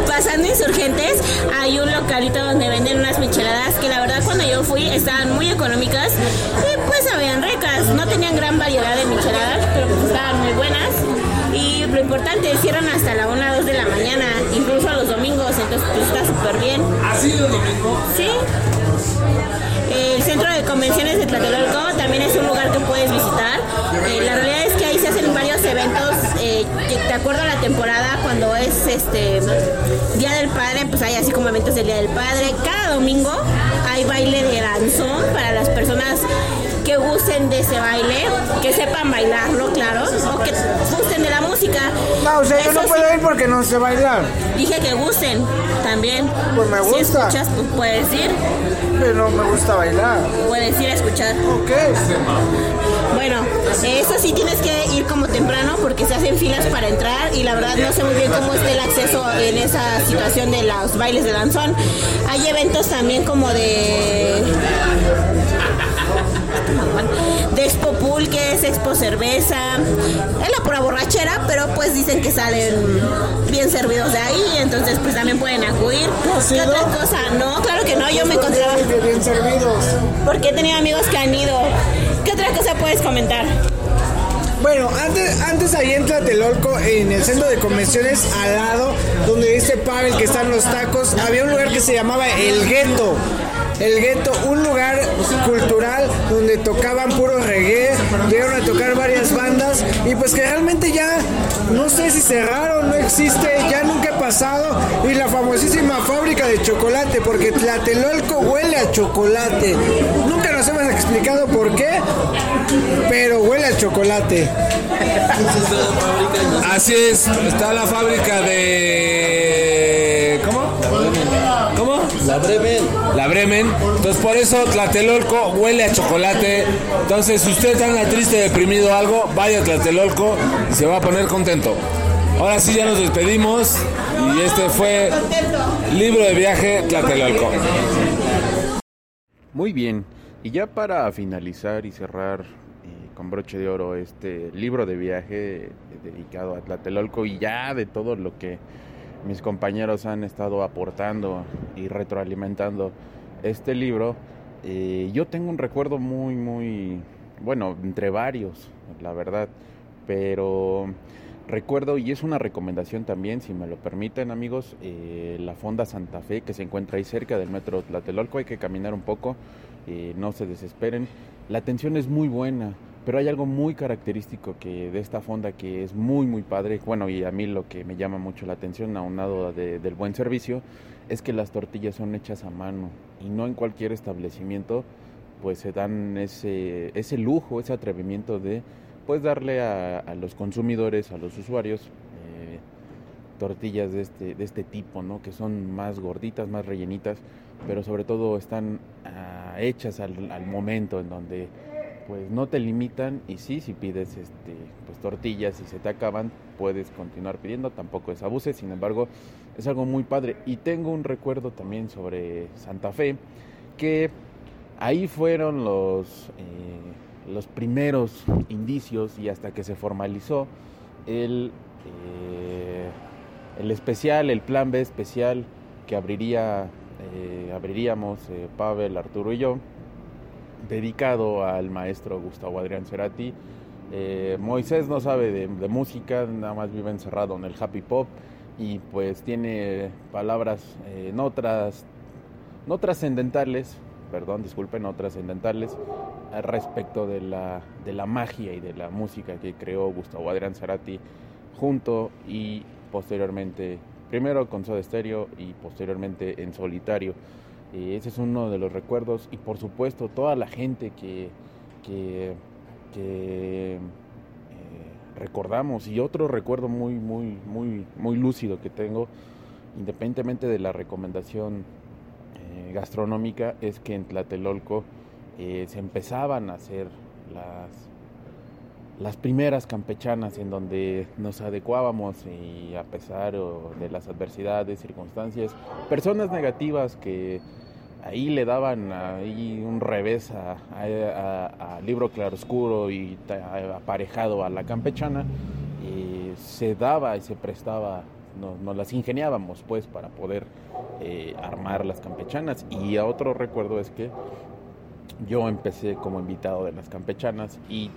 Pasando insurgentes, hay un localito donde venden unas micheladas que la verdad fui estaban muy económicas y pues sabían ricas. No tenían gran variedad de micheladas, pero pues estaban muy buenas. Y lo importante, cierran hasta la 1 2 de la mañana, incluso los domingos, entonces pues está súper bien. ¿Así los domingos? Sí. El centro de convenciones de Tlatelolco también es un lugar que puedes visitar. Eh, la realidad es que ahí se hacen varios eventos, eh, de acuerdo a la temporada, cuando es este Día del Padre, pues hay así como eventos del Día del Padre. Cada domingo hay baile de danzón para las personas que gusten de ese baile, que sepan bailarlo, claro, o que gusten de la música. No, o sea, yo no sí, puedo ir porque no sé bailar. Dije que gusten también. Pues me Si gusta. escuchas, pues puedes ir. Pero no me gusta bailar. Puedes ir a escuchar. Ok. Bueno, eso sí tienes que ir como temprano porque se hacen filas para entrar y la verdad no sé muy bien cómo esté el acceso en esa situación de los bailes de danzón. Hay eventos también como de de Expo Pool, que es Expo Cerveza. Es la pura borrachera, pero pues dicen que salen bien servidos de ahí, entonces pues también pueden acudir. ¿Qué otra cosa? No, claro que no, yo me encontraba... Bien servidos. Porque he tenido amigos que han ido. ¿Qué otra cosa puedes comentar? Bueno, antes, antes en Tlatelolco, en el centro de convenciones, al lado, donde dice Pavel que están los tacos, había un lugar que se llamaba El Gueto. el gueto un lugar cultural donde tocaban puro reggae, llegaron a tocar varias bandas y pues que realmente ya no sé si cerraron, no existe, ya nunca he pasado y la famosísima fábrica de chocolate porque Tlatelolco huele a chocolate. Nos hemos explicado por qué, pero huele a chocolate. Así es, está la fábrica de... ¿Cómo? ¿Cómo? La Bremen. La Bremen. Entonces por eso Tlatelolco huele a chocolate. Entonces si usted anda triste, deprimido o algo, vaya a Tlatelolco y se va a poner contento. Ahora sí ya nos despedimos y este fue Libro de Viaje Tlatelolco. Muy bien, y ya para finalizar y cerrar eh, con broche de oro este libro de viaje eh, dedicado a Tlatelolco y ya de todo lo que mis compañeros han estado aportando y retroalimentando este libro, eh, yo tengo un recuerdo muy, muy, bueno, entre varios, la verdad, pero recuerdo, y es una recomendación también, si me lo permiten amigos, eh, la Fonda Santa Fe, que se encuentra ahí cerca del metro Tlatelolco, hay que caminar un poco, eh, no se desesperen, la atención es muy buena, pero hay algo muy característico que de esta fonda que es muy muy padre, bueno y a mí lo que me llama mucho la atención aunado de, del buen servicio es que las tortillas son hechas a mano y no en cualquier establecimiento pues se dan ese, ese lujo, ese atrevimiento de pues darle a, los consumidores, a los usuarios eh, tortillas de este, de este tipo, ¿no? que son más gorditas, más rellenitas, pero sobre todo están hechas al, al momento en donde pues no te limitan y sí, si pides este, pues tortillas y se te acaban, puedes continuar pidiendo, tampoco es abuse, sin embargo, es algo muy padre. Y tengo un recuerdo también sobre Santa Fe, que ahí fueron los, eh, los primeros indicios y hasta que se formalizó el, eh, el especial, el plan B especial que abriría, eh, abriríamos eh, Pavel, Arturo y yo dedicado al maestro Gustavo Adrián Cerati. Eh, Moisés no sabe de, de, música, nada más vive encerrado en el happy pop y pues tiene palabras no, tras, no trascendentales, perdón, disculpen, no trascendentales respecto de la, de la magia y de la música que creó Gustavo Adrián Cerati junto y posteriormente, primero con Soda Stereo y posteriormente en solitario. Y ese es uno de los recuerdos y por supuesto toda la gente que, eh, recordamos y otro recuerdo muy, muy, muy, muy lúcido que tengo, independientemente de la recomendación eh, gastronómica, es que en Tlatelolco eh, se empezaban a hacer las, las primeras campechanas en donde nos adecuábamos y a pesar de las adversidades, circunstancias, personas negativas que ahí le daban ahí un revés a, a, a libro claroscuro y aparejado a la campechana y se daba y se prestaba nos, nos las ingeniábamos pues para poder eh, armar las campechanas. Y a otro recuerdo es que yo empecé como invitado de las campechanas y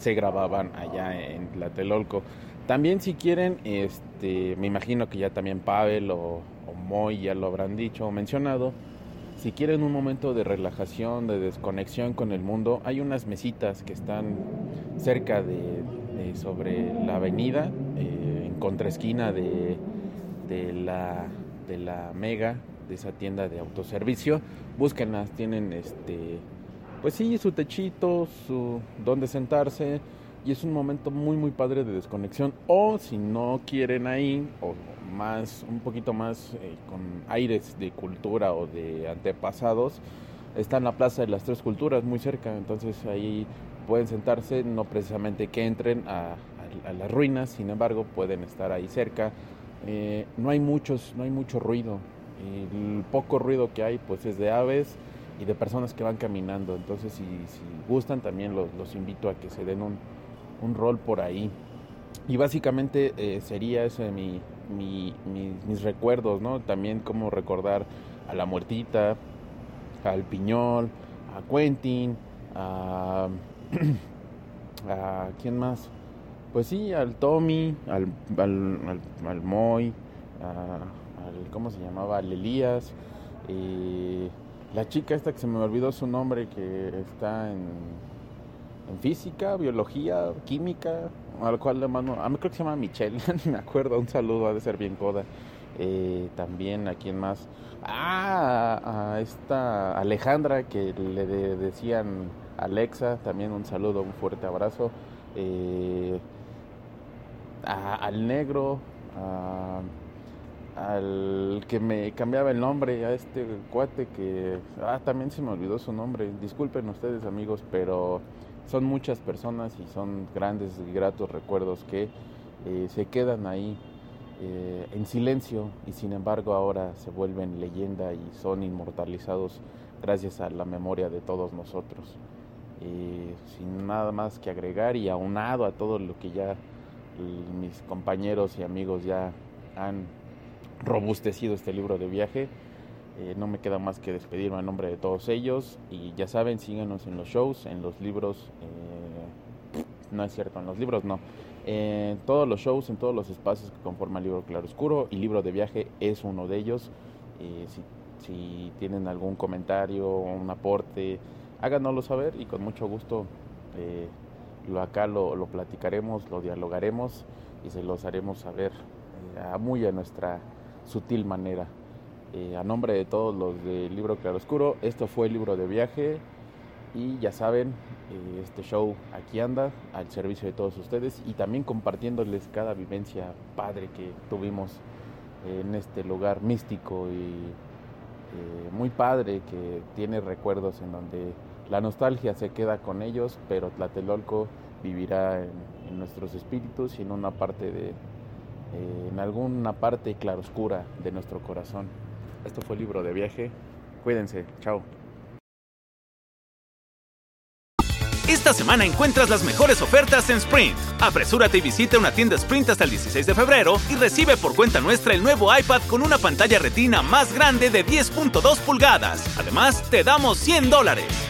se grababan allá en Tlatelolco también si quieren este me imagino que ya también Pavel o, o Moy ya lo habrán dicho o mencionado si quieren un momento de relajación, de desconexión con el mundo, hay unas mesitas que están cerca de, sobre la avenida, eh, en contraesquina de, de, la, de la Mega, de esa tienda de autoservicio. Búsquenlas, tienen este, pues sí, su techito, su donde sentarse y es un momento muy muy padre de desconexión. O si no quieren ahí, o más, un poquito más eh, con aires de cultura o de antepasados, está en la Plaza de las Tres Culturas, muy cerca, entonces ahí pueden sentarse, no precisamente que entren a, las ruinas, sin embargo pueden estar ahí cerca. Eh, no hay muchos, no hay mucho ruido. El poco ruido que hay pues es de aves y de personas que van caminando. Entonces si, gustan también los, los, invito a que se den un, un rol por ahí. Y básicamente eh, sería ese mi, mi, mi, mis recuerdos, ¿no? También como recordar a la muertita, al piñol, a Quentin, a, quién más. Pues sí, al Tommy, al, al, al, al Moy, a, al, ¿cómo se llamaba? Al Elías. La chica esta que se me olvidó su nombre, que está en, física, biología, química, al cual le mando, a mí creo que se llama Michelle, me acuerdo, un saludo, ha de ser bien coda. Eh, también a quien más, ah, a esta Alejandra que le decían Alexa, también un saludo, un fuerte abrazo. Eh, al negro, al que me cambiaba el nombre, a este cuate que, ah, también se me olvidó su nombre, disculpen ustedes amigos, pero son muchas personas y son grandes y gratos recuerdos que eh, se quedan ahí eh, en silencio y sin embargo ahora se vuelven leyenda y son inmortalizados gracias a la memoria de todos nosotros. sin nada más que agregar y aunado a todo lo que ya mis compañeros y amigos ya han robustecido este libro de viaje. Eh, no me queda más que despedirme a nombre de todos ellos y ya saben, síganos en los shows, en los libros, eh, no es cierto, en los libros no, en todos los shows, en todos los espacios que conforman el libro Claroscuro y libro de viaje es uno de ellos. Eh, si, si, tienen algún comentario un aporte, háganoslo saber y con mucho gusto lo acá lo, lo, platicaremos, lo dialogaremos y se los haremos saber eh, muy a nuestra sutil manera. Eh, a nombre de todos los del libro Claroscuro, esto fue el libro de viaje y ya saben, eh, este show aquí anda al servicio de todos ustedes y también compartiéndoles cada vivencia padre que tuvimos en este lugar místico y muy padre que tiene recuerdos en donde la nostalgia se queda con ellos, pero Tlatelolco vivirá en, nuestros espíritus y en una parte de, eh, en alguna parte claroscura de nuestro corazón. Esto fue libro de viaje. Cuídense, chao. Esta semana encuentras las mejores ofertas en Sprint. Apresúrate y visita una tienda Sprint hasta el 16 de febrero y recibe por cuenta nuestra el nuevo iPad con una pantalla retina más grande de 10.2 pulgadas. Además, te damos 100 dólares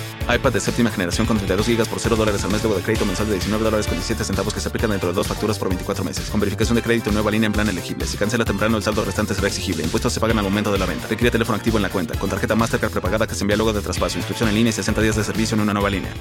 iPad de séptima generación con 32 GB por 0 dólares al mes luego de crédito mensual de 19 dólares con 17 centavos que se aplican dentro de dos facturas por 24 meses. Con verificación de crédito nueva línea en plan elegible. Si cancela temprano, el saldo restante será exigible. Impuestos se pagan al momento de la venta. Requiere teléfono activo en la cuenta. Con tarjeta Mastercard prepagada que se envía luego de traspaso. Inscripción en línea y 60 días de servicio en una nueva línea.